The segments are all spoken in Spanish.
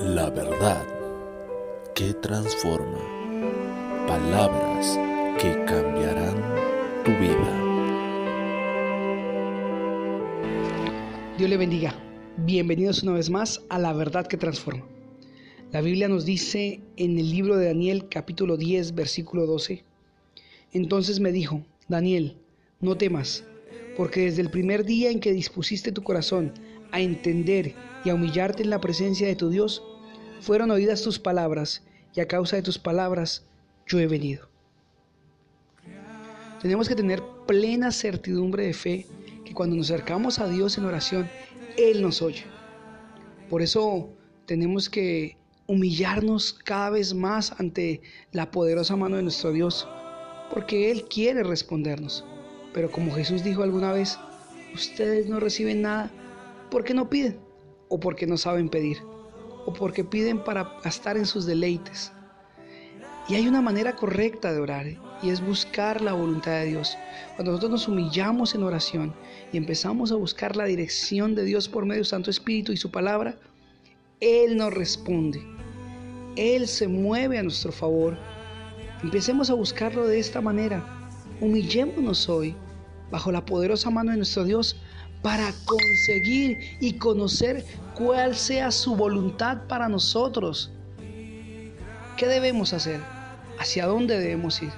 La verdad que transforma. Palabras que cambiarán tu vida. Dios le bendiga. Bienvenidos una vez más a La verdad que transforma. La Biblia nos dice en el libro de Daniel capítulo 10 versículo 12. Entonces me dijo, Daniel, no temas, porque desde el primer día en que dispusiste tu corazón a entender y a humillarte en la presencia de tu Dios, fueron oídas tus palabras, y a causa de tus palabras yo he venido. Tenemos que tener plena certidumbre de fe que cuando nos acercamos a Dios en oración, Él nos oye. Por eso tenemos que humillarnos cada vez más ante la poderosa mano de nuestro Dios, porque Él quiere respondernos. Pero como Jesús dijo alguna vez, ustedes no reciben nada porque no piden o porque no saben pedir o porque piden para gastar en sus deleites. Y hay una manera correcta de orar y es buscar la voluntad de Dios. Cuando nosotros nos humillamos en oración y empezamos a buscar la dirección de Dios por medio de Santo Espíritu y su palabra, Él nos responde. Él se mueve a nuestro favor. Empecemos a buscarlo de esta manera. Humillémonos hoy bajo la poderosa mano de nuestro Dios para conseguir y conocer cuál sea su voluntad para nosotros. ¿Qué debemos hacer? ¿Hacia dónde debemos ir?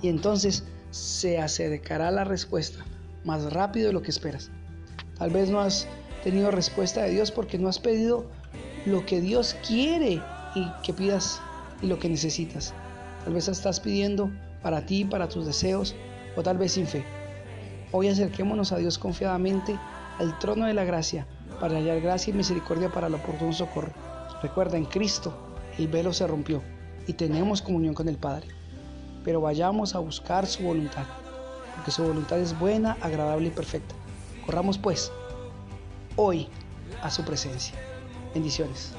Y entonces se acercará la respuesta más rápido de lo que esperas. Tal vez no has tenido respuesta de Dios porque no has pedido lo que Dios quiere y que pidas y lo que necesitas. Tal vez estás pidiendo para ti, para tus deseos, o tal vez sin fe. Hoy acerquémonos a Dios confiadamente al trono de la gracia para hallar gracia y misericordia para el oportuno socorro. Recuerda, en Cristo el velo se rompió y tenemos comunión con el Padre. Pero vayamos a buscar su voluntad, porque su voluntad es buena, agradable y perfecta. Corramos pues hoy a su presencia. Bendiciones.